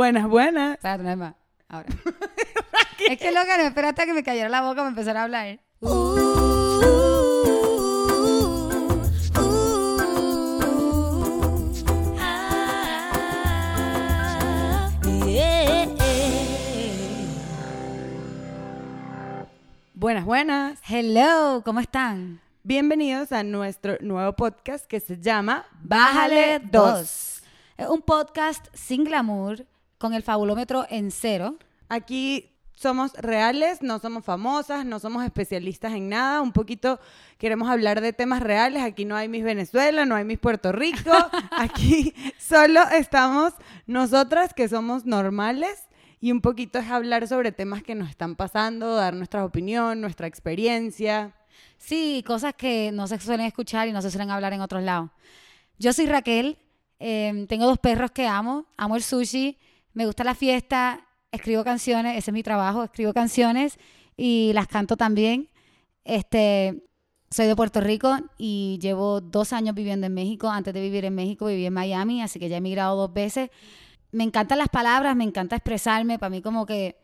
Buenas, buenas. Espérate, no hay más. Ahora. es que loca, no esperaste a que me cayera la boca para empezar a hablar. Buenas, buenas. Hello, ¿cómo están? Bienvenidos a nuestro nuevo podcast que se llama Bájale 2. Es un podcast sin glamour, con el fabulómetro en cero. Aquí somos reales, no somos famosas, no somos especialistas en nada. Un poquito queremos hablar de temas reales. Aquí no hay Miss Venezuela, no hay Miss Puerto Rico. Aquí solo estamos nosotras que somos normales. Y un poquito es hablar sobre temas que nos están pasando, dar nuestra opinión, nuestra experiencia. Sí, cosas que no se suelen escuchar y no se suelen hablar en otros lados. Yo soy Raquel, eh, tengo dos perros que amo, amo el sushi, me gusta la fiesta, escribo canciones, ese es mi trabajo, escribo canciones y las canto también. Este, soy de Puerto Rico y llevo dos años viviendo en México. Antes de vivir en México viví en Miami, así que ya he emigrado dos veces. Me encantan las palabras, me encanta expresarme. Para mí como que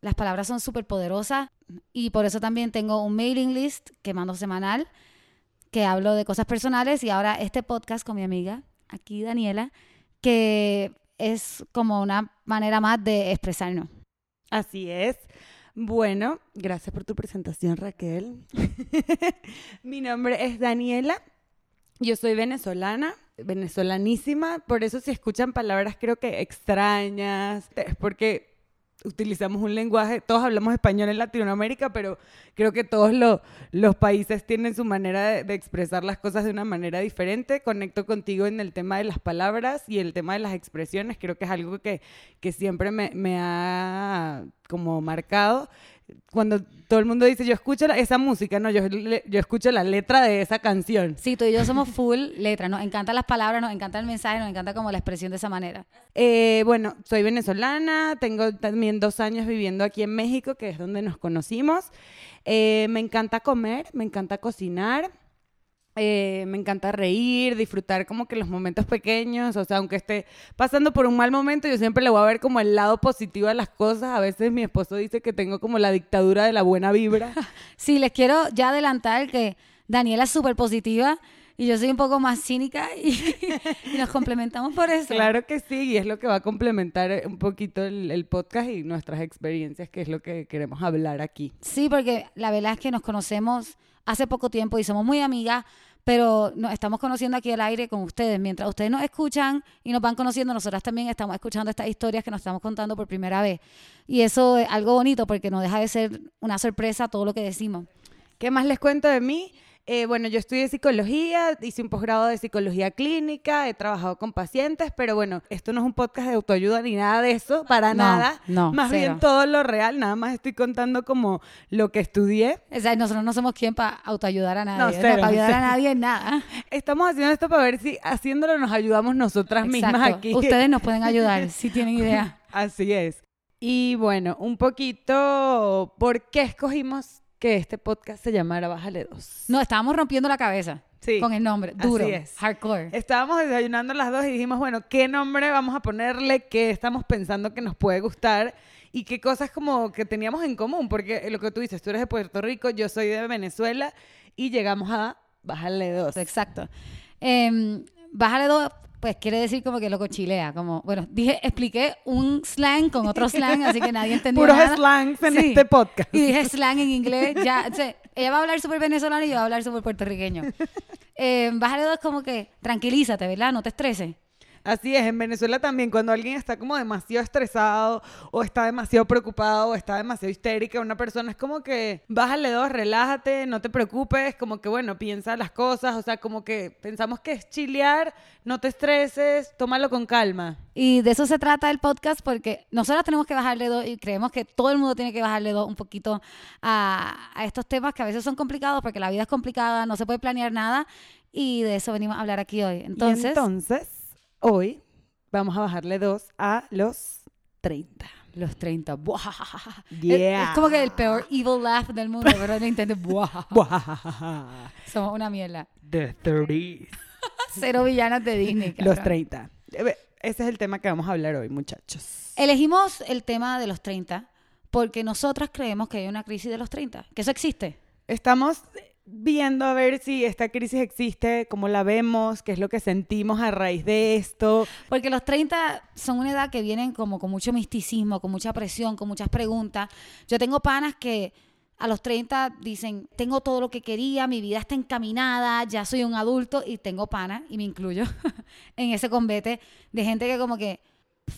las palabras son súper poderosas y por eso también tengo un mailing list que mando semanal, que hablo de cosas personales y ahora este podcast con mi amiga, aquí Daniela, que es como una manera más de expresarnos. Así es. Bueno, gracias por tu presentación, Raquel. Mi nombre es Daniela. Yo soy venezolana, venezolanísima. Por eso si escuchan palabras creo que extrañas, es porque utilizamos un lenguaje, todos hablamos español en Latinoamérica, pero creo que todos lo- los países tienen su manera de, de expresar las cosas de una manera diferente. Conecto contigo en el tema de las palabras y el tema de las expresiones, creo que es algo que, que siempre me, me ha como marcado. Cuando todo el mundo dice, yo escucho la- esa música, no, yo, le- yo escucho la letra de esa canción. Sí, tú y yo somos full letra, nos encantan las palabras, nos encanta el mensaje, nos encanta como la expresión de esa manera. Eh, bueno, soy venezolana, tengo también dos años viviendo aquí en México, que es donde nos conocimos. Eh, me encanta comer, me encanta cocinar, eh, me encanta reír, disfrutar como que los momentos pequeños, o sea, aunque esté pasando por un mal momento, yo siempre le voy a ver como el lado positivo a las cosas. A veces mi esposo dice que tengo como la dictadura de la buena vibra. Sí, les quiero ya adelantar que Daniela es súper positiva y yo soy un poco más cínica y, y nos complementamos por eso. Claro que sí, y es lo que va a complementar eh, un poquito el, el podcast y nuestras experiencias, que es lo que queremos hablar aquí. Sí, porque la verdad es que nos conocemos hace poco tiempo y somos muy amigas, pero nos estamos conociendo aquí al aire con ustedes. Mientras ustedes nos escuchan y nos van conociendo, nosotras también estamos escuchando estas historias que nos estamos contando por primera vez. Y eso es algo bonito porque no deja de ser una sorpresa todo lo que decimos. ¿Qué más les cuento de mí? Eh, bueno, yo estudié psicología, hice un posgrado de psicología clínica, he trabajado con pacientes, pero bueno, esto no es un podcast de autoayuda ni nada de eso, para No, nada. no, más cero. bien todo lo real, nada más estoy contando como lo que estudié. O sea, nosotros no somos quien para autoayudar a nadie. No, cero, para ayudar a nadie en nada. Estamos haciendo esto para ver si haciéndolo nos ayudamos nosotras mismas Exacto. aquí. Ustedes nos pueden ayudar si tienen idea. Así es. Y bueno, un poquito, ¿por qué escogimos que este podcast se llamara Bájale 2? No, estábamos rompiendo la cabeza Sí, con el nombre. así Duro. es. Hardcore. Estábamos desayunando las dos y dijimos, bueno, ¿qué nombre vamos a ponerle? ¿Qué estamos pensando que nos puede gustar? Y qué cosas como que teníamos en común, porque lo que tú dices, tú eres de Puerto Rico, yo soy de Venezuela y llegamos a Bájale dos. Exacto. Em, bájale dos, pues quiere decir como que loco chilea. Como, bueno, dije, expliqué un slang con otro slang, así que nadie entendió Puros nada. slangs en Sí. este podcast. Y dije slang en inglés. Ya, o sea, ella va a hablar súper venezolano y yo voy a hablar súper puertorriqueño. Em, bájale dos como que tranquilízate, ¿verdad? No te estreses. Así es, en Venezuela también, cuando alguien está como demasiado estresado o está demasiado preocupado o está demasiado histérica, una persona es como que bájale dos, relájate, no te preocupes, como que bueno, piensa las cosas, o sea, como que pensamos que es chilear, no te estreses, tómalo con calma. Y de eso se trata el podcast porque nosotros tenemos que bajarle dos y creemos que todo el mundo tiene que bajarle dos un poquito a, a estos temas que a veces son complicados porque la vida es complicada, no se puede planear nada y de eso venimos a hablar aquí hoy. Entonces, Entonces, entonces hoy vamos a bajarle dos a los 30. los 30. buah. Es- Yeah. Es, como que el peor evil laugh del mundo, pero no intentes. buah. Somos una mierda. The 30s. Cero villanas de Disney. Los cabrón. 30. Eh, ese es el tema que vamos a hablar hoy, muchachos. Elegimos el tema de los 30 porque nosotras creemos que hay una crisis de los 30, que eso existe. Estamos viendo a ver si esta crisis existe, cómo la vemos, qué es lo que sentimos a raíz de esto. Porque los 30 son una edad que vienen como con mucho misticismo, con mucha presión, con muchas preguntas. Yo tengo panas que a los 30 dicen, tengo todo lo que quería, mi vida está encaminada, ya soy un adulto y tengo panas, y me incluyo en ese combate de gente que como que,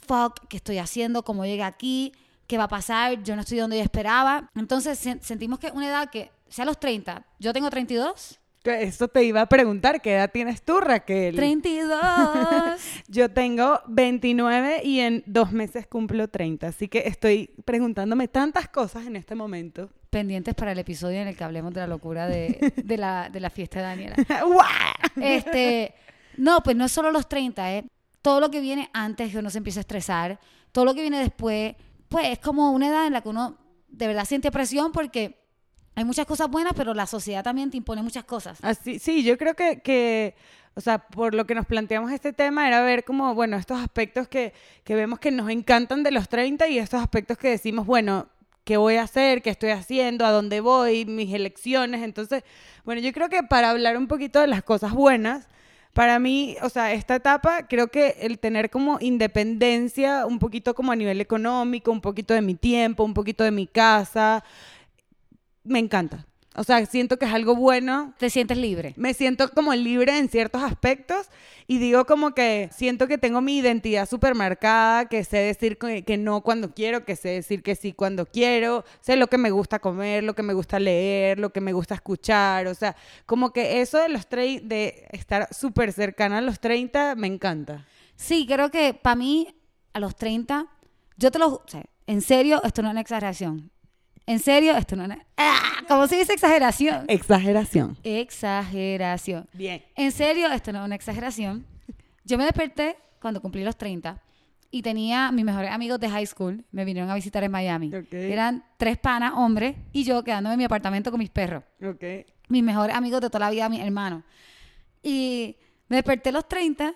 fuck, ¿qué estoy haciendo? ¿Cómo llegué aquí? ¿Qué va a pasar? Yo no estoy donde yo esperaba. Entonces sentimos que una edad que sea los 30, yo tengo 32. Eso te iba a preguntar, ¿qué edad tienes tú, Raquel? 32. yo tengo 29 y en dos meses cumplo 30, así que estoy preguntándome tantas cosas en este momento. Pendientes para el episodio en el que hablemos de la locura de, la, de la, fiesta de Daniela. este, no, pues no es solo los 30, ¿eh? Todo lo que viene antes que uno se empieza a estresar, todo lo que viene después, pues es como una edad en la que uno de verdad siente presión porque hay muchas cosas buenas, pero la sociedad también te impone muchas cosas. Así, sí, yo creo que, que, o sea, por lo que nos planteamos este tema era ver como, bueno, estos aspectos que, que vemos que nos encantan de los 30 y estos aspectos que decimos, bueno, ¿qué voy a hacer? ¿Qué estoy haciendo? ¿A dónde voy? Mis elecciones. Entonces, bueno, yo creo que para hablar un poquito de las cosas buenas, para mí, o sea, esta etapa, creo que el tener como independencia, un poquito como a nivel económico, un poquito de mi tiempo, un poquito de mi casa, me encanta. O sea, siento que es algo bueno. ¿Te sientes libre? Me siento como libre en ciertos aspectos y digo como que siento que tengo mi identidad súper marcada, que sé decir que, no cuando quiero, que sé decir que sí cuando quiero, sé lo que me gusta comer, lo que me gusta leer, lo que me gusta escuchar, o sea, como que eso de los de estar súper cercana a los 30 me encanta. Sí, creo que para mí a los 30, yo te lo... O sea, en serio, esto no es una exageración. En serio, esto no es... ¡Ah! ¿Cómo se dice exageración? Exageración. Exageración. Bien. En serio, esto no es una exageración. Yo me desperté cuando cumplí los 30 y tenía mis mejores amigos de high school, me vinieron a visitar en Miami. Eran tres panas, hombres, y yo quedándome en mi apartamento con mis perros. Okay. Mis mejores amigos de toda la vida, mis hermanos. Y me desperté los 30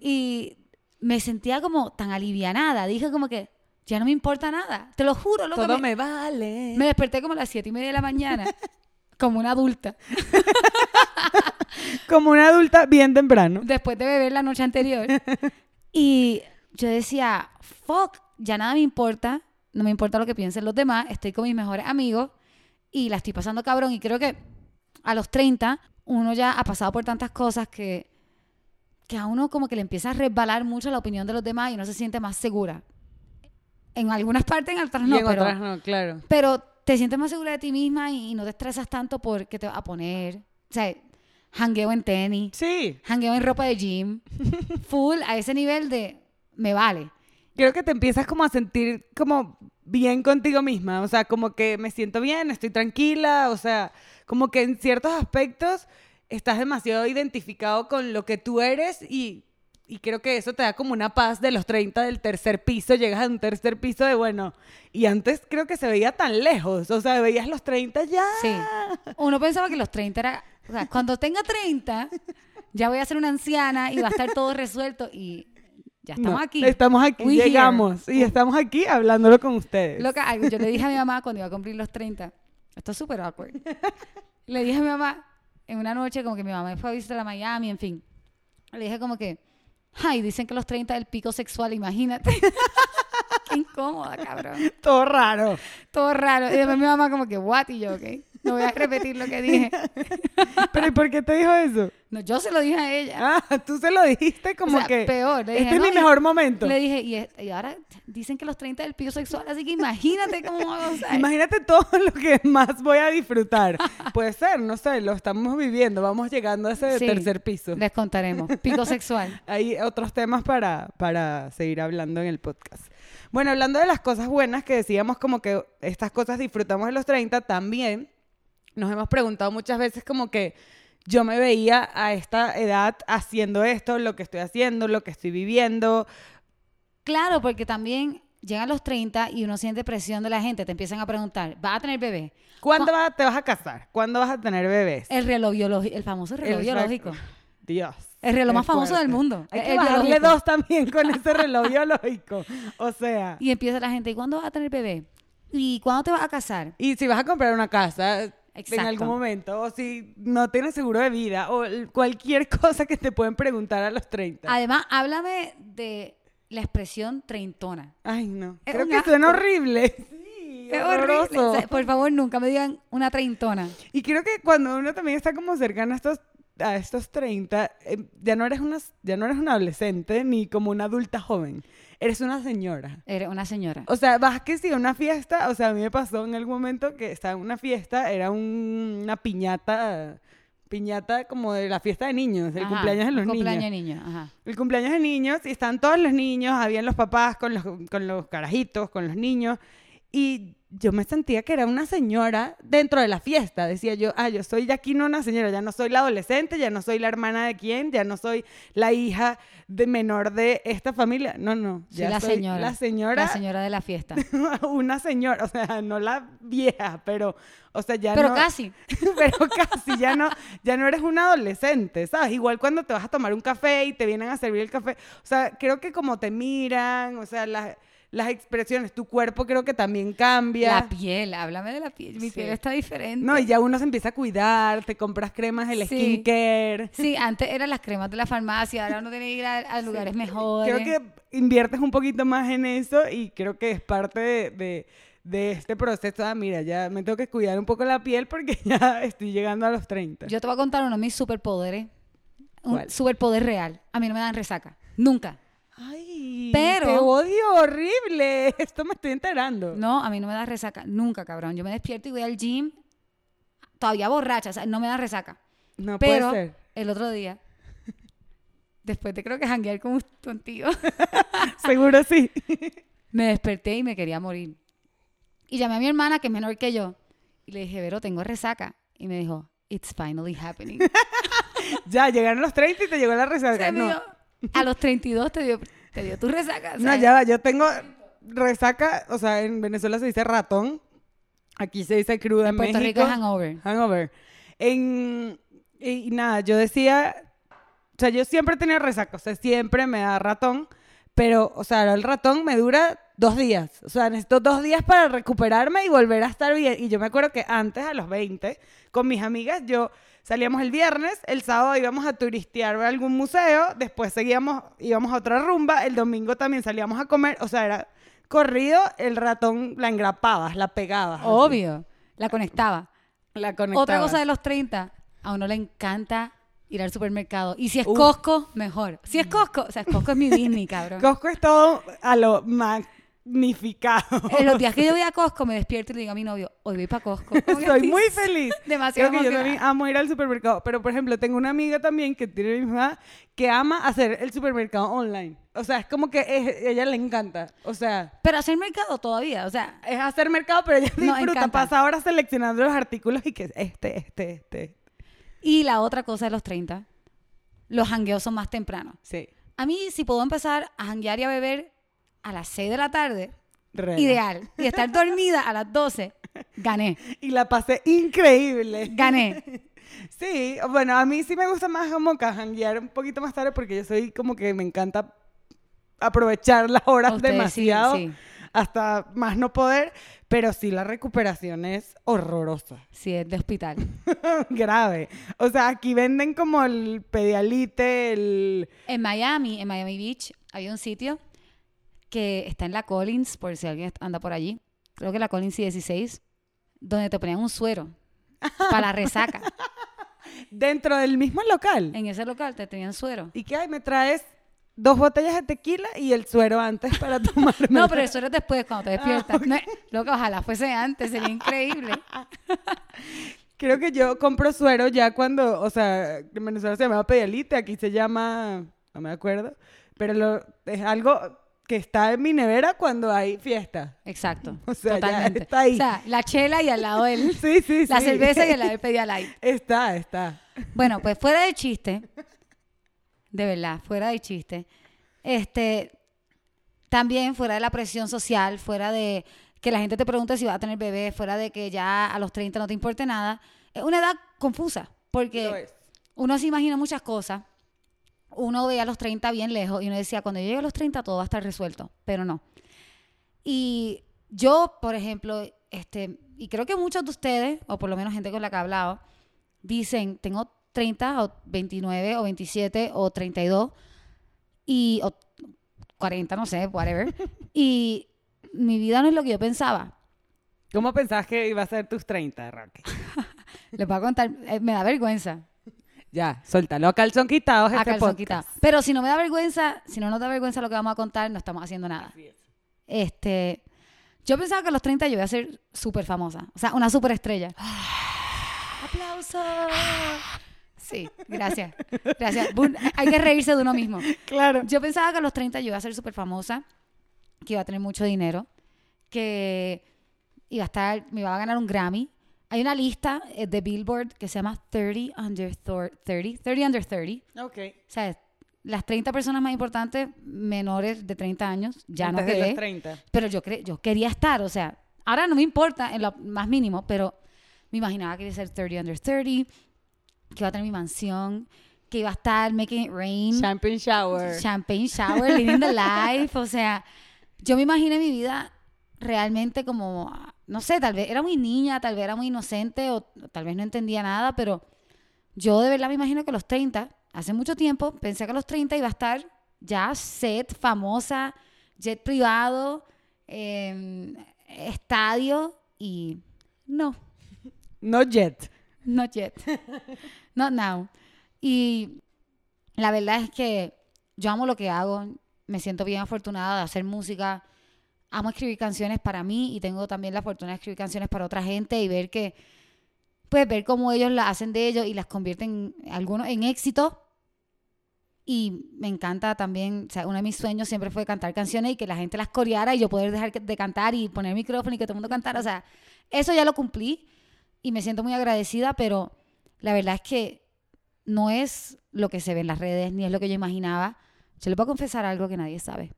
y me sentía como tan alivianada. Dije como que, ya no me importa nada. Te lo juro. Lo Todo me, vale. Me desperté como a las siete y media de la mañana, como una adulta. como una adulta bien temprano. Después de beber la noche anterior. y yo decía, fuck, ya nada me importa. No me importa lo que piensen los demás. Estoy con mis mejores amigos y la estoy pasando cabrón. Y creo que a los 30 uno ya ha pasado por tantas cosas que, que a uno como que le empieza a resbalar mucho la opinión de los demás y uno se siente más segura en algunas partes, en otras no. en pero, otras no, claro. Pero te sientes más segura de ti misma y, no te estresas tanto por qué te vas a poner. O sea, hangueo en tenis. Sí. Hangueo en ropa de gym. full a ese nivel de me vale. Creo que te empiezas como a sentir como bien contigo misma. O sea, como que me siento bien, estoy tranquila. O sea, como que en ciertos aspectos estás demasiado identificado con lo que tú eres y y creo que eso te da como una paz de los 30 del tercer piso, llegas a un tercer piso de bueno, y antes creo que se veía tan lejos, o sea, veías los 30 ya. Sí. Uno pensaba que los 30 era, o sea, cuando tenga 30 ya voy a ser una anciana y va a estar todo resuelto y ya estamos aquí. Estamos aquí, llegamos y estamos aquí hablándolo con ustedes. Loca, yo le dije a mi mamá cuando iba a cumplir los 30, esto es súper awkward. le dije a mi mamá en una noche como que mi mamá fue a visitar a Miami, en fin. Le dije como que Ay, dicen que los 30 es el pico sexual, imagínate. Qué incómoda, cabrón. Todo raro. Todo raro. Y después mi mamá como que, what? Y yo, ok. No voy a repetir lo que dije. ¿Pero y por qué te dijo eso? No, yo se lo dije a ella. Ah, tú se lo dijiste como que... peor. este es mi mejor momento. Le dije, y, ahora dicen que los 30 es el pico sexual, así que imagínate cómo va a gozar. Imagínate todo lo que más voy a disfrutar. Puede ser, no sé, lo estamos viviendo. Vamos llegando a ese tercer piso. Les contaremos. Pico sexual. Hay otros temas para, para seguir hablando en el podcast. Bueno, hablando de las cosas buenas que decíamos como que estas cosas disfrutamos de los 30, también nos hemos preguntado muchas veces como que yo me veía a esta edad haciendo esto, lo que estoy haciendo, lo que estoy viviendo. Claro, porque también llegan los 30 y uno siente presión de la gente, te empiezan a preguntar, ¿vas a tener bebé? ¿Cuándo te vas a casar? ¿Cuándo vas a tener bebés? El reloj biológico, el famoso reloj biológico. Dios. El reloj más famoso del mundo. Hay el- que el bajarle biológico. dos también con ese reloj biológico. O sea, Y empieza la gente, ¿y cuándo vas a tener bebé? ¿Y cuándo te vas a casar? y si vas a comprar una casa en Exacto. algún momento, o si no tienes seguro de vida, o cualquier cosa que te pueden preguntar a los 30. Además, háblame de la expresión treintona. Ay, no. Es Creo un que suena asco. horrible. Sí, Es horrible. O sea, por favor, nunca me digan una treintona. Y creo que cuando uno también está como cercano a estos, a estos 30, eh, ya, no eres una, ya no eres una adolescente ni como una adulta joven. Eres una señora. Eres una señora. O sea, vas que si a una fiesta, o sea, a mí me pasó en algún momento que estaba en una fiesta, era un- una piñata, piñata como de la fiesta de niños, el Ajá, cumpleaños de los un cumpleaños de niños. niños. Ajá. El cumpleaños de niños, y están todos los niños, habían los papás con los, con los carajitos, con los niños, y yo me sentía que era una señora dentro de la fiesta. Decía yo, ah, yo soy ya aquí no una señora, ya no soy la adolescente, ya no soy la hermana de quién, ya no soy la hija de menor de esta familia. No, no, Soy ya la soy señora. la señora La señora de la fiesta. una señora, o sea, no la vieja, pero, o sea, ya Pero no, casi. pero casi, ya no, ya no eres una adolescente, ¿sabes? Igual cuando te vas a tomar un café y te vienen a servir el café, o sea, creo que como te miran, o sea, las, las expresiones, tu cuerpo creo que también cambia. La piel, háblame de la piel. Mi Sí. piel está diferente. No, y ya uno se empieza a cuidar, te compras cremas, el Sí. skincare. Sí, antes eran las cremas de la farmacia, ahora uno tiene que ir a, a lugares mejores. Creo que inviertes un poquito más en eso y creo que es parte de, de- de este proceso. Ah, mira, ya me tengo que cuidar un poco la piel porque ya estoy llegando a los 30. Yo te voy a contar uno de mis superpoderes. Un ¿Cuál? superpoder real. A mí no me dan resaca. Nunca. Pero- te odio horrible. Esto me estoy enterando. No, a mí no me da resaca. Nunca, cabrón. Yo me despierto y voy al gym todavía borracha. O sea, no me da resaca. No Pero puede ser. el otro día, después de creo que janguear con contigo, Seguro sí. me desperté y me quería morir. Y llamé a mi hermana, que es menor que yo, y le dije, Vero, tengo resaca. Y me dijo, it's finally happening. ya, llegaron los 30 y te llegó la O resaca. sea, no. a los 32 te dio, te dio tu resaca. no, sea, ya va. Yo tengo resaca, o sea, en Venezuela se dice ratón. Aquí se dice cruda en, Puerto México. Rico hangover. Hangover. En, y, y nada, yo decía, o sea, yo siempre tenía resaca, o sea, siempre me da ratón, pero, o sea, el ratón me dura dos días, o sea, necesito dos días para recuperarme y volver a estar bien. Y yo me acuerdo que antes, a los 20, con mis amigas, yo salíamos el viernes, el sábado íbamos a turistear a algún museo, después seguíamos, íbamos a otra rumba, el domingo también salíamos a comer, o sea, era corrido, el ratón la engrapabas, la pegabas. así. Obvio. La conectaba. La conectabas. Otra cosa de los 30, a uno le encanta ir al supermercado. Y si es. Costco, mejor. Si es Costco, o sea, Costco es mi Disney, cabrón. Costco es todo a lo En los días que yo voy a Costco, me despierto y le digo a mi novio, hoy voy para Soy estoy muy feliz. Demasiado Creo que yo también amo ir al supermercado. Pero, por ejemplo, tengo una amiga también que tiene mi edad que ama hacer el supermercado online. O sea, es como que es- ella le encanta. O sea, Pero hacer mercado todavía, o sea, es hacer mercado, pero ella No, disfruta. encanta. Pasa ahora seleccionando los artículos y que este, este, este. y la otra cosa de los 30, los jangueos son más tempranos. Sí. A mí, si puedo empezar a janguear y a beber a las 6 de la tarde, ideal. Y estar dormida a las 12, gané. Y la pasé increíble. Gané. Sí, bueno, a mí sí me gusta más como que janguear un poquito más tarde porque yo soy como que me encanta aprovechar las horas sí, demasiado sí. hasta más no poder, pero sí la recuperación es horrorosa, Sí, es de hospital. grave. O sea, aquí venden como el pedialite, el... En Miami, en Miami Beach, había un sitio que está en la Collins, por si alguien anda por allí. Creo que la Collins 16, donde te ponían un suero para la resaca. dentro del mismo local. En ese local te tenían suero. ¿Y qué hay? Me traes dos botellas de tequila y el suero antes para tomarme. No, pero el suero es después, cuando te despiertas. Ah, ok. No, loca, ojalá fuese antes, sería increíble. Creo que yo compro suero ya cuando, o sea, en Venezuela se llamaba pedialite, aquí se llama, no me acuerdo, pero lo- es algo que está en mi nevera cuando hay fiesta. Exacto. O sea, ya está ahí. O sea, la chela y al lado el, Sí, sí, sí. la cerveza y al lado el Pedialyte. Está, está. Bueno, pues fuera de chiste, de verdad, fuera de chiste, este, también fuera de la presión social, fuera de que la gente te pregunte si vas a tener bebé, fuera de que ya a los 30 no te importe nada, es una edad confusa, porque uno se imagina muchas cosas uno veía los 30 bien lejos y uno decía, cuando yo llegue a los 30 todo va a estar resuelto, pero no. Y yo, por ejemplo, este, y creo que muchos de ustedes, o por lo menos gente con la que he hablado, dicen, tengo 30 o 29 o 27 o 32 y o 40, no sé, whatever. y mi vida no es lo que yo pensaba. ¿Cómo pensabas que iba a ser tus 30, Raquel? Les voy a contar, eh, me da vergüenza. Ya, suéltalo a calzón quitados A este calzón podcast. quitado. Pero si no me da vergüenza, si no nos da vergüenza lo que vamos a contar, no estamos haciendo nada. Es. Este, yo pensaba que a los 30 yo iba a ser súper famosa, o sea, una súper estrella. ¡Aplausos! Sí, gracias. Gracias. Hay que reírse de uno mismo. Claro. Yo pensaba que a los 30 yo iba a ser súper famosa, que iba a tener mucho dinero, que iba a estar, me iba a ganar un Grammy. Hay una lista eh, de Billboard que se llama 30 Under Thor- 30, 30 Under 30. Ok. O sea, las 30 personas más importantes menores de 30 años, ya no Antes de los quedé. 30. Pero yo, cre yo quería estar, o sea, ahora no me importa en lo más mínimo, pero me imaginaba que iba a ser 30 under 30, que iba a tener mi mansión, que iba a estar making it rain, Champagne shower. champagne shower, living the life, o sea, yo me imaginé mi vida realmente como, no sé, tal vez era muy niña, tal vez era muy inocente o tal vez no entendía nada, pero yo de verdad me imagino que a los 30, hace mucho tiempo, pensé que a los 30 iba a estar ya set, famosa, jet privado, eh, estadio y no, No yet. Not yet. Not now. Y la verdad es que yo amo lo que hago. Me siento bien afortunada de hacer música. Amo escribir canciones para mí y tengo también la fortuna de escribir canciones para otra gente y ver que, pues, ver cómo ellos las hacen de ellos y las convierten algunos en éxito. Y me encanta también, o sea, uno de mis sueños siempre fue cantar canciones y que la gente las coreara y yo poder dejar de cantar y poner el micrófono y que todo el mundo cantara. O sea, eso ya lo cumplí y me siento muy agradecida, pero la verdad es que no es lo que se ve en las redes ni es lo que yo imaginaba. Yo les voy a confesar algo que nadie sabe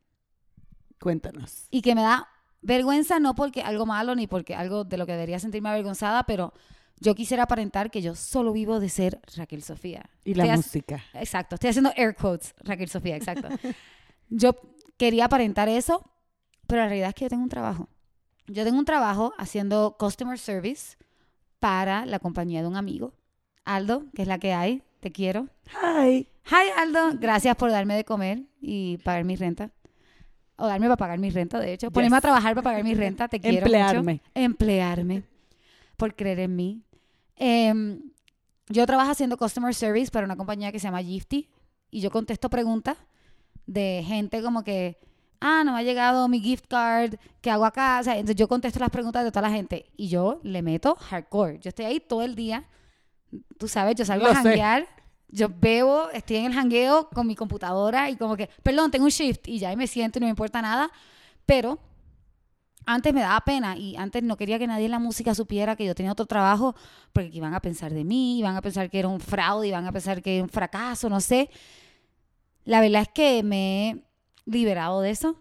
Cuéntanos. y que me da vergüenza no porque algo malo ni porque algo de lo que debería sentirme avergonzada, pero yo quisiera aparentar que yo solo vivo de ser Raquel Sofía. Y la Estoy música. Exacto, estoy haciendo air quotes, Raquel Sofía, exacto. yo quería aparentar eso, pero la realidad es que yo tengo un trabajo. Yo tengo un trabajo haciendo customer service para la compañía de un amigo, Aldo, que es la que hay, te quiero. Hi. Hi Aldo, gracias por darme de comer y pagar mi renta. O darme para pagar mi renta, de hecho. Ponerme Yes. a trabajar para pagar mi renta, te quiero Emplearme. mucho. Emplearme. Por creer en mí. Em, yo trabajo haciendo customer service para una compañía que se llama Gifty y yo contesto preguntas de gente como que, ah, no me ha llegado mi gift card, ¿qué hago acá? O sea, entonces yo contesto las preguntas de toda la gente y yo le meto hardcore. Yo estoy ahí todo el día. Tú sabes, yo salgo Lo a janguear, yo bebo, estoy en el jangueo con mi computadora y como que, perdón, tengo un shift y ya ahí me siento y no me importa nada, pero antes me daba pena y antes no quería que nadie en la música supiera que yo tenía otro trabajo porque iban a pensar de mí, iban a pensar que era un fraude, iban a pensar que era un fracaso, no sé. La verdad es que me he liberado de eso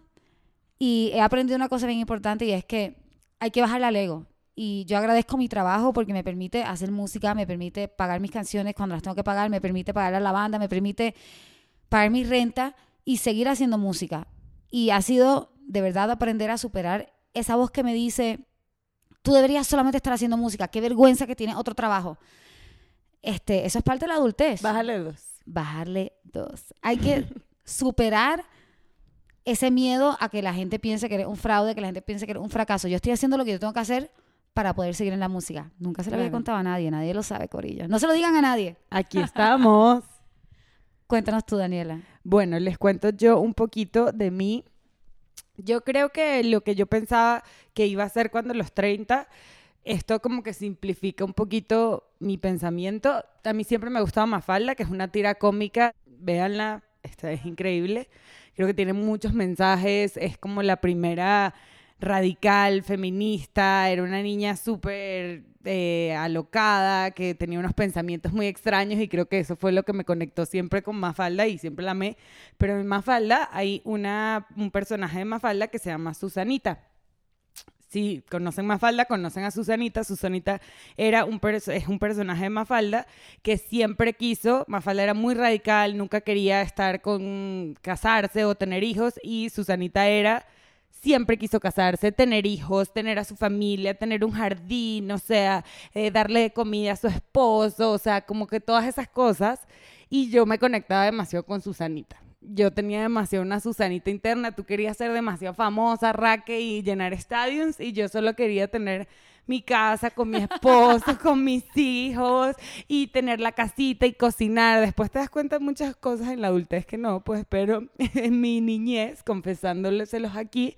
y he aprendido una cosa bien importante y es que hay que bajarle al ego. Y yo agradezco mi trabajo porque me permite hacer música, me permite pagar mis canciones cuando las tengo que pagar, me permite pagar a la banda, me permite pagar mi renta y seguir haciendo música. Y ha sido de verdad aprender a superar esa voz que me dice, tú deberías solamente estar haciendo música, qué vergüenza que tienes otro trabajo. Este, eso es parte de la adultez. Bájale dos. Bajarle dos. Hay que superar ese miedo a que la gente piense que eres un fraude, que la gente piense que eres un fracaso. Yo estoy haciendo lo que yo tengo que hacer para poder seguir en la música. Nunca se lo había contado a nadie, nadie lo sabe, Corillo. No se lo digan a nadie. Aquí estamos. Cuéntanos tú, Daniela. Bueno, les cuento yo un poquito de mí. Yo creo que lo que yo pensaba que iba a ser cuando los 30, esto como que simplifica un poquito mi pensamiento. A mí siempre me ha gustado Mafalda, que es una tira cómica. Véanla, esta es increíble. Creo que tiene muchos mensajes. Es como la primera radical, feminista. Era una niña súper eh, alocada, que tenía unos pensamientos muy extraños y creo que eso fue lo que me conectó siempre con Mafalda y siempre la amé. Pero en Mafalda hay una, un personaje de Mafalda que se llama Susanita. si conocen Mafalda, conocen a Susanita. Susanita era un es un personaje de Mafalda que siempre quiso, Mafalda era muy radical, nunca quería estar con casarse o tener hijos y Susanita era siempre quiso casarse, tener hijos, tener a su familia, tener un jardín, o sea, eh, darle comida a su esposo, o sea, como que todas esas cosas. Y yo me conectaba demasiado con Susanita yo tenía demasiado una Susanita interna, tú querías ser demasiado famosa, raque y llenar estadios y yo solo quería tener mi casa con mi esposo, con mis hijos y tener la casita y cocinar. Después te das cuenta de muchas cosas en la adultez que no, pues pero en mi niñez, confesándoleselos aquí,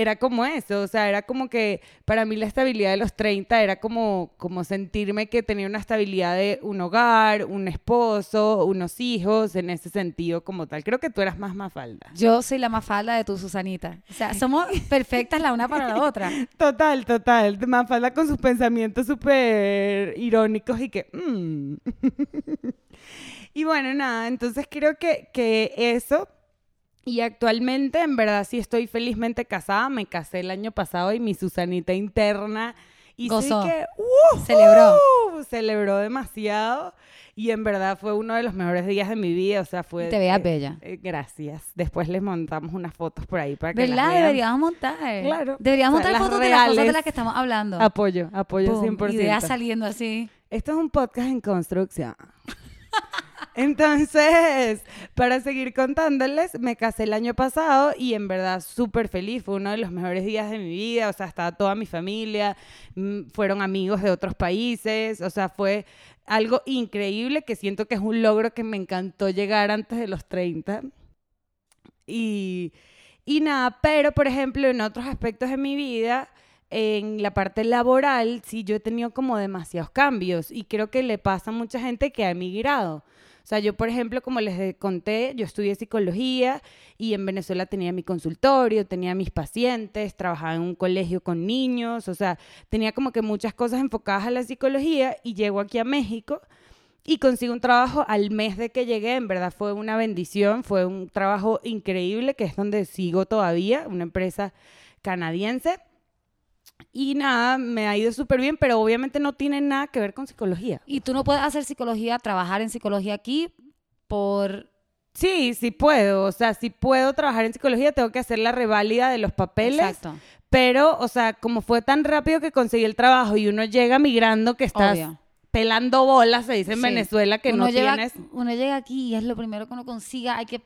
era como eso, o sea, era como que para mí la estabilidad de los 30 era como, como sentirme que tenía una estabilidad de un hogar, un esposo, unos hijos, en ese sentido como tal. Creo que tú eras más mafalda. Yo soy la mafalda de tu Susanita. O sea, somos perfectas la una para la otra. Total, total. Mafalda con sus pensamientos súper irónicos y que... Mm. y bueno, nada, entonces creo que, que eso y actualmente, en verdad, sí estoy felizmente casada. Me casé el año pasado y mi Susanita interna y sí que celebró. Celebró demasiado. Y en verdad fue uno de los mejores días de mi vida. O sea, fue. Te veas bella. Eh, gracias. Después les montamos unas fotos por ahí para que. ¿Verdad? Las Deberíamos montar. Claro. Deberíamos montar fotos de las cosas de las que estamos hablando. Apoyo, apoyo 100%. Ideas saliendo así. Esto es un podcast en construcción. Entonces, para seguir contándoles, me casé el año pasado y en verdad súper feliz. Fue uno de los mejores días de mi vida. O sea, estaba toda mi familia, mm, fueron amigos de otros países. O sea, fue algo increíble que siento que es un logro que me encantó llegar antes de los 30. Y, y nada, pero por ejemplo, en otros aspectos de mi vida en la parte laboral, sí, yo he tenido como demasiados cambios y creo que le pasa a mucha gente que ha emigrado. Sea, yo, por ejemplo, como les conté, yo estudié psicología y en Venezuela tenía mi consultorio, tenía mis pacientes, trabajaba en un colegio con niños, o sea, tenía como que muchas cosas enfocadas a la psicología y llego aquí a México y consigo un trabajo al mes de que llegué, en verdad fue una bendición, fue un trabajo increíble, que es donde sigo todavía, una empresa canadiense. Y nada, me ha ido súper bien, pero obviamente no tiene nada que ver con psicología. Y tú no puedes hacer psicología, trabajar en psicología aquí por... Sí, sí puedo. O sea, si puedo trabajar en psicología, tengo que hacer la reválida de los papeles. Exacto. Pero, o sea, como fue tan rápido que conseguí el trabajo y uno llega migrando que estás pelando bolas, se dice en Venezuela, que no tienes... Uno llega aquí y es lo primero que uno consiga. Hay que...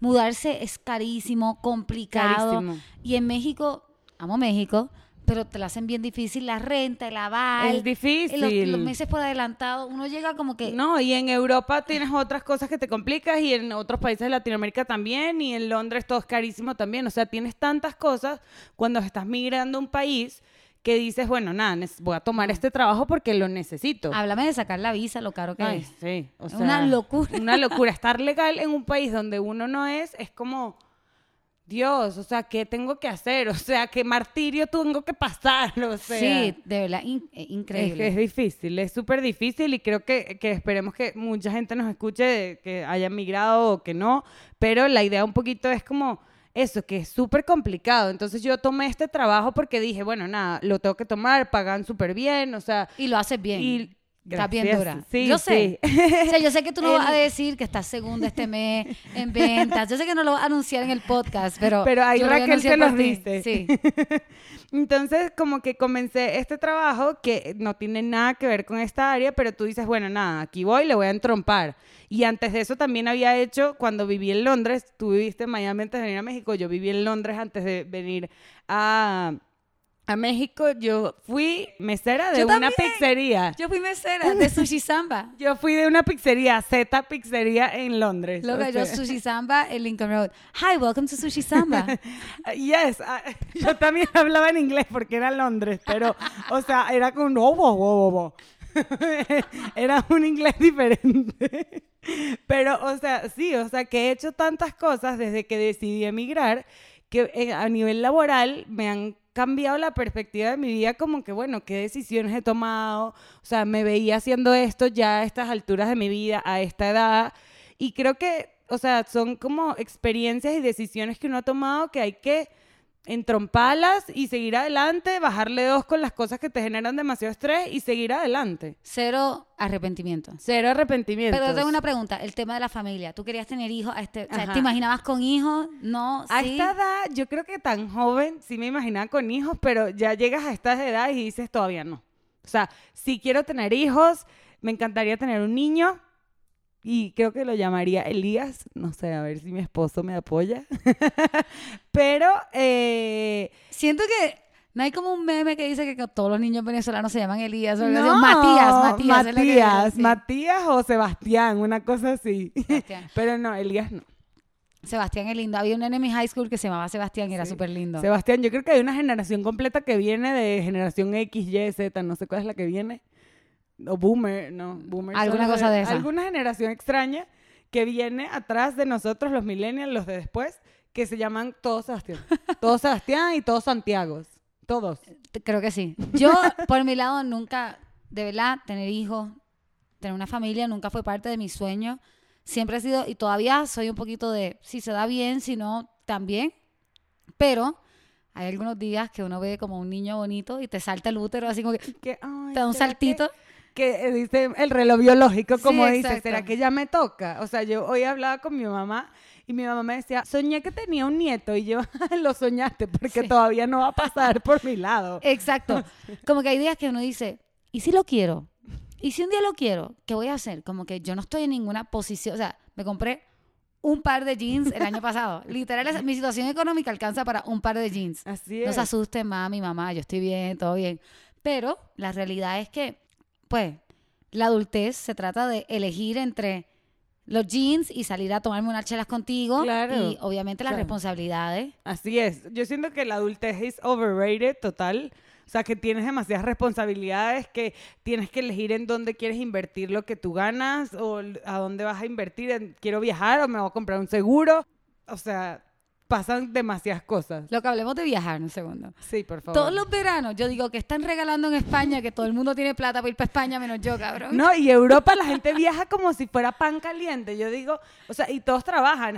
mudarse es carísimo, complicado. Y en México, amo México, pero te lo hacen bien difícil la renta, el aval. Es difícil. Los, meses por adelantado, uno llega como que... No, y en Europa tienes otras cosas que te complicas y en otros países de Latinoamérica también y en Londres todo es carísimo también. O sea, tienes tantas cosas cuando estás migrando a un país que dices, bueno, nada, voy a tomar este trabajo porque lo necesito. Háblame de sacar la visa, lo caro que Ay, es. Sí, o sea, una locura. Una locura. Estar legal en un país donde uno no es, es como Dios, o sea, ¿qué tengo que hacer? O sea, ¿qué martirio tengo que pasar? O sea, sí, de verdad, eh, increíble. Es, es difícil, es súper difícil y creo que, que, esperemos que mucha gente nos escuche, que haya migrado o que no, pero la idea un poquito es como eso, que es súper complicado. Entonces yo tomé este trabajo porque dije, bueno, nada, lo tengo que tomar, pagan súper bien, o sea... Y lo haces bien. Y Bien dura. Sí, yo sé. o sea, yo sé que tú no vas a decir que estás segunda este mes en ventas. Yo sé que no lo vas a anunciar en el podcast, pero. Pero ahí Raquel se nos dice. Sí. Entonces, como que comencé este trabajo que no tiene nada que ver con esta área, pero tú dices, bueno, nada, aquí voy, le voy a entrompar. Y antes de eso también había hecho, cuando viví en Londres, tú viviste en Miami antes de venir a México, yo viví en Londres antes de venir a a México, yo fui mesera de una pizzería. Yo fui mesera de Sushi Samba. yo fui de una pizzería, Z Pizzería en Londres. Luego yo Sushi Samba en Lincoln Road. Hi, welcome to Sushi Samba. yes, ah, yo también hablaba en inglés porque era Londres, pero, o sea, era con oh, era un inglés diferente. Pero, o sea, sí, o sea, que he hecho tantas cosas desde que decidí emigrar que eh, a nivel laboral me han cambiado la perspectiva de mi vida, como que, bueno, qué decisiones he tomado, o sea, me veía haciendo esto ya a estas alturas de mi vida, a esta edad, y creo que, o sea, son como experiencias y decisiones que uno ha tomado que hay que entrompalas y seguir adelante, bajarle dos con las cosas que te generan demasiado estrés y seguir adelante. Cero arrepentimiento. Cero arrepentimiento. Pero tengo una pregunta, el tema de la familia. ¿Tú querías tener hijos? Este, o sea, Ajá. ¿Te imaginabas con hijos? No, A sí. esta edad, yo creo que tan joven, sí me imaginaba con hijos, pero ya llegas a estas edades y dices todavía no. O sea, si quiero tener hijos, me encantaría tener un niño y creo que lo llamaría Elías. No sé, a ver si mi esposo me apoya. pero, eh, Siento que no hay como un meme que dice que todos los niños venezolanos se llaman Elías o no, Matías, Matías. es que Matías. Matías o Sebastián, una cosa así. Sebastián. pero no, Elías no. Sebastián es lindo. Había un nene en mi high school que se llamaba Sebastián y era súper lindo. Sebastián, yo creo que hay una generación completa que viene de generación X, Y, Z, no sé cuál es la que viene. O Boomer, no, Boomer. Alguna cosa de esa. Alguna generación extraña que viene atrás de nosotros, los millennials, los de después, que se llaman todos Sebastián. todos Sebastián y todos Santiagos. Todos. Creo que sí. Yo, por mi lado, nunca, de verdad, tener hijos, tener una familia, nunca fue parte de mi sueño. Siempre he sido, y todavía soy un poquito de, si se da bien, si no, también. Pero hay algunos días que uno ve como un niño bonito y te salta el útero, así como que te Que, ay, da un ¿será que- saltito. Que eh, dice el reloj biológico, Sí, como dice. ¿será que ya me toca? O sea, yo hoy hablaba con mi mamá y mi mamá me decía, soñé que tenía un nieto y yo, lo soñaste porque Sí. todavía no va a pasar por mi lado. Exacto. Como que hay días que uno dice, ¿y si lo quiero? ¿Y si un día lo quiero? ¿Qué voy a hacer? Como que yo no estoy en ninguna posición. O sea, me compré un par de jeans el año pasado. Literal, mi situación económica alcanza para un par de jeans. Así No es. se asusten, mami, mamá, yo estoy bien, todo bien. Pero la realidad es que, pues, la adultez se trata de elegir entre los jeans y salir a tomarme unas chelas contigo. Claro, Y obviamente las claro. responsabilidades. Así es. Yo siento que la adultez es overrated total. O sea, que tienes demasiadas responsabilidades, que tienes que elegir en dónde quieres invertir lo que tú ganas o a dónde vas a invertir. en, quiero viajar o me voy a comprar un seguro. O sea, pasan demasiadas cosas. Lo que hablemos de viajar, un segundo. Sí, por favor. Todos los veranos, yo digo que están regalando en España, que todo el mundo tiene plata para ir para España, menos yo, cabrón. No, y Europa la gente viaja como si fuera pan caliente. Yo digo, o sea, y todos trabajan,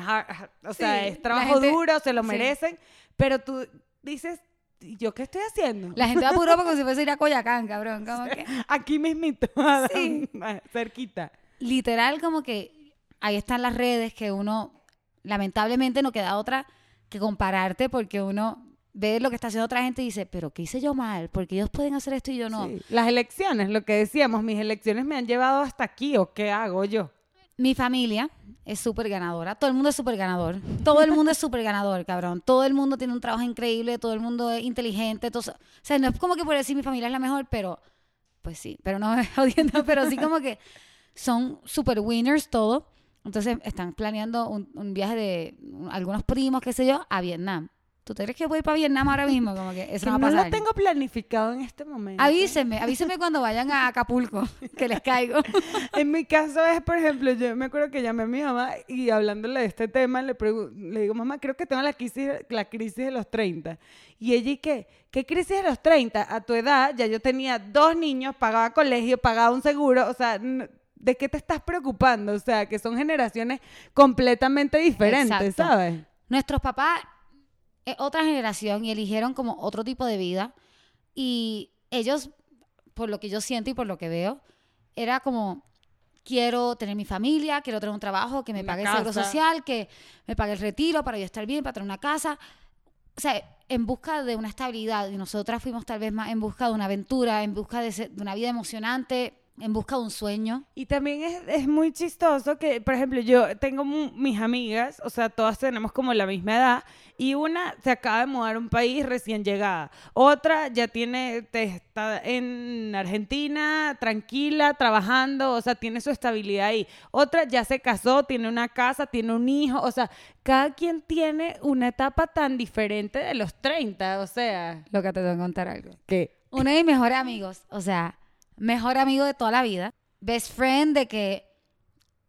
o sea, Sí, es trabajo gente- duro, se lo sí. merecen, pero tú dices, ¿y yo qué estoy haciendo? La gente va por Europa como si fuese a ir a Coyacán, cabrón. Como que, Aquí mismito, Sí. cerquita. literal, como que ahí están las redes que uno, lamentablemente, no queda otra que compararte porque uno ve lo que está haciendo otra gente y dice, pero ¿qué hice yo mal? Porque ellos pueden hacer esto y yo no. Sí. Las elecciones, lo que decíamos, mis elecciones me han llevado hasta aquí, ¿o qué hago yo? Mi familia es súper ganadora. Todo el mundo es súper ganador. Todo el mundo es súper ganador, cabrón. Todo el mundo tiene un trabajo increíble. Todo el mundo es inteligente. todo- o sea, no es como que por decir mi familia es la mejor, pero pues sí. Pero no me pero sí como que son súper winners todo. Entonces están planeando un, un viaje de un- algunos primos, qué sé yo, a Vietnam. ¿Tú te crees que voy para Vietnam ahora mismo? Como que eso Que no no va a lo tengo planificado en este momento. Avísenme, avísenme cuando vayan a Acapulco, que les caigo. En mi caso es, por ejemplo, yo me acuerdo que llamé a mi mamá y hablándole de este tema, le, le digo, mamá, creo que tengo la crisis, la crisis de los 30. Y ella, ¿y qué? ¿Qué crisis de los 30? A tu edad ya yo tenía dos niños, pagaba colegio, pagaba un seguro, o sea, ¿de qué te estás preocupando? O sea, que son generaciones completamente diferentes, Exacto. ¿sabes? Nuestros papás es otra generación y eligieron como otro tipo de vida. Y ellos, por lo que yo siento y por lo que veo, era como, quiero tener mi familia, quiero tener un trabajo que me Una pague el seguro social, que me pague el retiro para yo estar bien, para tener una casa. O sea, en busca de una estabilidad. Y nosotras fuimos tal vez más en busca de una aventura, en busca de una vida emocionante, en busca de un sueño. Y también es, es muy chistoso que, por ejemplo, yo tengo mis amigas, o sea, todas tenemos como la misma edad, y una se acaba de mudar a un país recién llegada, otra ya tiene, está en Argentina, tranquila, trabajando, o sea, tiene su estabilidad ahí, otra ya se casó, tiene una casa, tiene un hijo, o sea, cada quien tiene una etapa tan diferente de los 30, o sea, Lo que te tengo que contar algo. que... Uno de mis mejores amigos, o sea, mejor amigo de toda la vida, best friend de que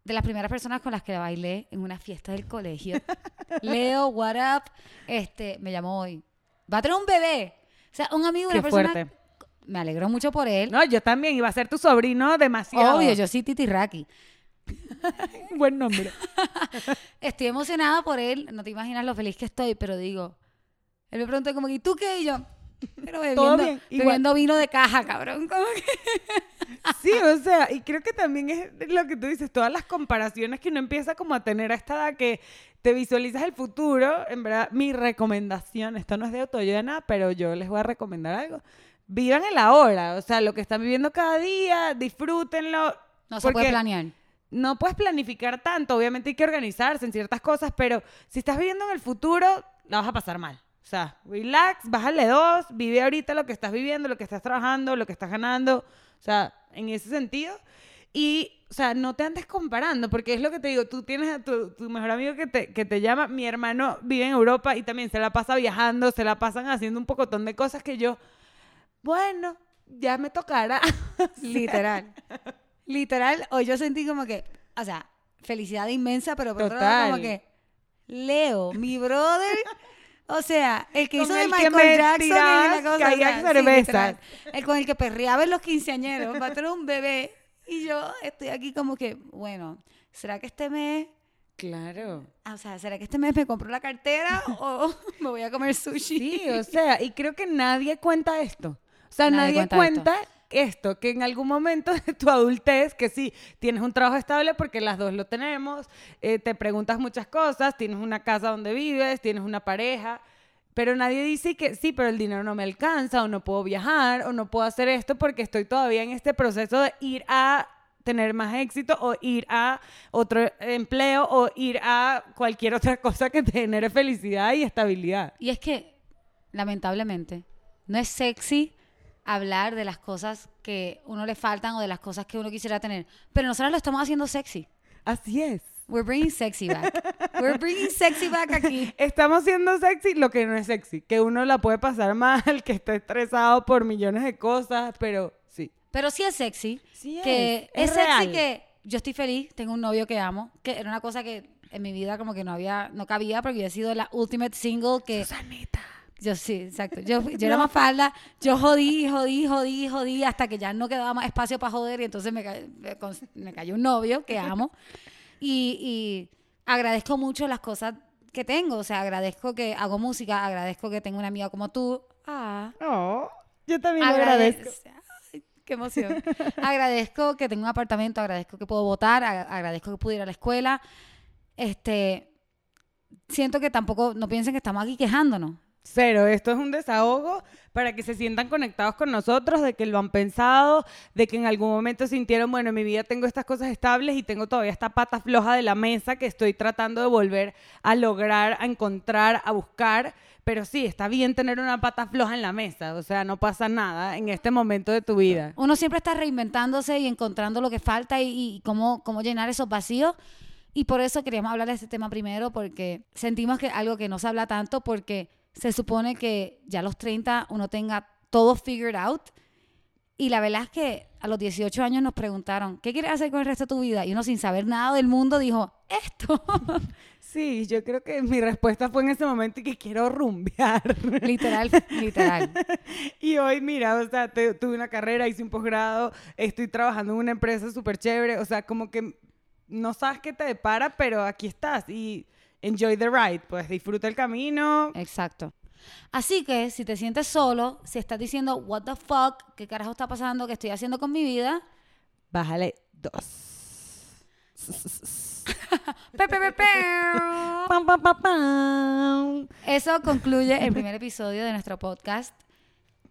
de las primeras personas con las que bailé en una fiesta del colegio. Leo, what up? Este, me llamó hoy. Va a tener un bebé. O sea, un amigo, Qué una persona. fuerte. Me alegro mucho por él. No, yo también, iba a ser tu sobrino demasiado. Obvio, yo sí Titi Raki. Buen nombre. Estoy emocionada por él. No te imaginas lo feliz que estoy, pero digo, Él me preguntó como, ¿y tú qué? Y yo, pero Todo bebiendo, bien, igual. bebiendo vino de caja, cabrón. Que- Sí, o sea, y creo que también es lo que tú dices, todas las comparaciones que uno empieza como a tener a esta edad que te visualizas el futuro, en verdad, mi recomendación, esto no es de autoayuda, pero yo les voy a recomendar algo. Vivan el ahora, o sea, lo que están viviendo cada día, disfrútenlo. No se puede planear. No puedes planificar tanto, obviamente hay que organizarse en ciertas cosas, pero si estás viviendo en el futuro, la vas a pasar mal. O sea, relax, bájale dos, vive ahorita lo que estás viviendo, lo que estás trabajando, lo que estás ganando. O sea, en ese sentido. Y, o sea, no te andes comparando, porque es lo que te digo, tú tienes a tu, tu mejor amigo que te, que te llama, mi hermano vive en Europa y también se la pasa viajando, se la pasan haciendo un pocotón de cosas que yo, bueno, ya me tocará. Literal. Literal, hoy yo sentí como que, o sea, felicidad inmensa, pero por otro lado como Total. que, Leo, mi brother, o sea, el que Con hizo de Michael Jackson en la cosa, caías o sea, sí, cervezas. literal. el con el que perreaba en los quinceañeros, va a tener un bebé, y yo estoy aquí como que, bueno, ¿será que este mes, Claro. ah, o sea, ¿será que este mes me compro la cartera o me voy a comer sushi? Sí, o sea, y creo que nadie cuenta esto. O sea, Nadie nadie, cuenta cuenta, esto. que en algún momento de tu adultez, que sí, tienes un trabajo estable porque las dos lo tenemos, eh, te preguntas muchas cosas, tienes una casa donde vives, tienes una pareja, pero nadie dice que sí, pero el dinero no me alcanza, o no puedo viajar, o no puedo hacer esto porque estoy todavía en este proceso de ir a tener más éxito o ir a otro empleo o ir a cualquier otra cosa que te genere felicidad y estabilidad. Y es que, lamentablemente, no es sexy hablar de las cosas que uno le faltan o de las cosas que uno quisiera tener. Pero nosotros lo estamos haciendo sexy. Así es. We're bringing sexy back. We're bringing sexy back aquí. Estamos siendo sexy lo que no es sexy, que uno la puede pasar mal, que está estresado por millones de cosas, pero sí. Pero sí es sexy. Sí que es, es, es sexy real. que yo estoy feliz, tengo un novio que amo, que era una cosa que en mi vida como que no había, no cabía porque yo he sido la ultimate single que Susanita. Yo sí, exacto. Yo, yo era más falda, yo jodí, jodí, jodí, jodí, hasta que ya no quedaba más espacio para joder y entonces me, ca- me cayó un novio que amo. Y, y agradezco mucho las cosas que tengo. O sea, agradezco que hago música, agradezco que tengo una amiga como tú. Ah, Oh, yo también agradezco. Ay, qué emoción. agradezco que tengo un apartamento, agradezco que puedo votar, ag- agradezco que pude ir a la escuela. Este, siento que tampoco, no piensen que estamos aquí quejándonos. Cero, esto es un desahogo para que se sientan conectados con nosotros, de que lo han pensado, de que en algún momento sintieron, bueno, en mi vida tengo estas cosas estables y tengo todavía esta pata floja de la mesa que estoy tratando de volver a lograr, a encontrar, a buscar. Pero sí, está bien tener una pata floja en la mesa, o sea, no pasa nada en este momento de tu vida. Uno siempre está reinventándose y encontrando lo que falta y, y cómo, cómo llenar esos vacíos. Y por eso queríamos hablar de este tema primero, porque sentimos que algo que no se habla tanto, porque se supone que ya a los 30 uno tenga todo figured out. Y la verdad es que a los 18 años nos preguntaron, ¿qué quieres hacer con el resto de tu vida? Y uno sin saber nada del mundo dijo, esto. Sí, yo creo que mi respuesta fue en ese momento y que quiero rumbear. literal, literal. Y hoy, mira, o sea, te- tuve una carrera, hice un posgrado, estoy trabajando en una empresa súper chévere, o sea, como que no sabes qué te depara, pero aquí estás y enjoy the ride, pues disfruta el camino. Exacto. Así que si te sientes solo, si estás diciendo, what the fuck, qué carajo está pasando, qué estoy haciendo con mi vida, Bájale dos. eso concluye el primer episodio de nuestro podcast.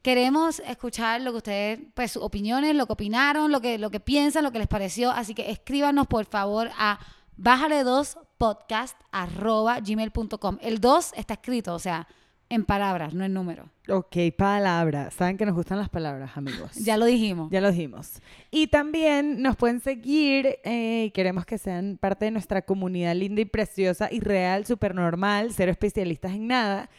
Queremos escuchar lo que ustedes, pues sus opiniones, lo que opinaron, lo que, lo que piensan, lo que les pareció. Así que escríbanos por favor a bájale 2 podcast arroba gmail.com. El 2 está escrito, o sea, en palabras, no en número. Ok, palabras. Saben que nos gustan las palabras, amigos. Ya lo dijimos. Ya lo dijimos. Y también nos pueden seguir, eh, queremos que sean parte de nuestra comunidad linda y preciosa y real, súper normal, cero especialistas en nada,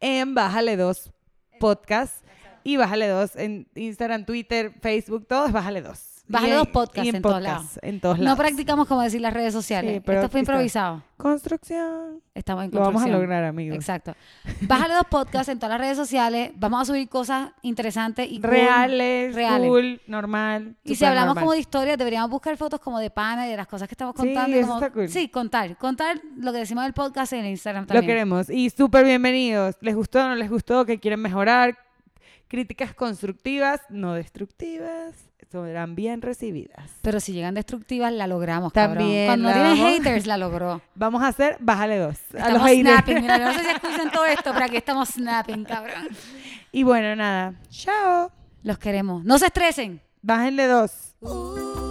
en Bájale 2 Podcast y Bájale 2 en Instagram, Twitter, Facebook, todo es Bájale 2. Bájale Y dos podcasts y en, todos lados. En todos No practicamos como decir las redes sociales. Sí, pero Esto fue improvisado. Construcción. Estamos en Lo vamos a construcción. lograr, amigos. Exacto. Bájale dos podcasts en todas las redes sociales. Vamos a subir cosas interesantes y cool. Reales, cool, normal. Y si hablamos normal. como de historias, deberíamos buscar fotos como de pana y de las cosas que estamos Sí, contando. eso como- está cool. Sí, contar. Contar lo que decimos del podcast en Instagram Lo también. queremos. Y súper bienvenidos. ¿Les gustó o no les gustó? ¿Qué quieren mejorar? Críticas constructivas, no destructivas, serán bien recibidas. Pero si llegan destructivas, la logramos, También cabrón. Cuando la no tienen vamos- haters, la logró. Vamos a hacer, bájale dos. a los snapping. Mira, no sé si escuchan todo esto, pero aquí estamos snapping, cabrón. Y bueno, nada. Chao. Los queremos. No se estresen. Bájenle dos. Uh.